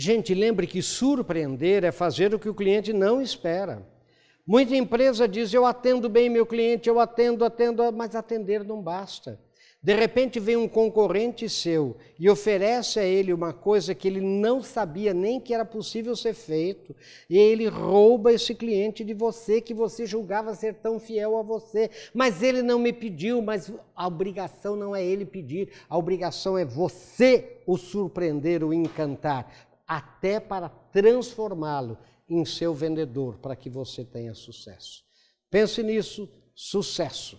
Gente, lembre que surpreender é fazer o que o cliente não espera. Muita empresa diz: eu atendo bem meu cliente, eu atendo, atendo, mas atender não basta. De repente vem um concorrente seu e oferece a ele uma coisa que ele não sabia nem que era possível ser feito, e ele rouba esse cliente de você que você julgava ser tão fiel a você, mas ele não me pediu, mas a obrigação não é ele pedir, a obrigação é você o surpreender, o encantar, até para transformá-lo em seu vendedor, para que você tenha sucesso. Pense nisso, sucesso.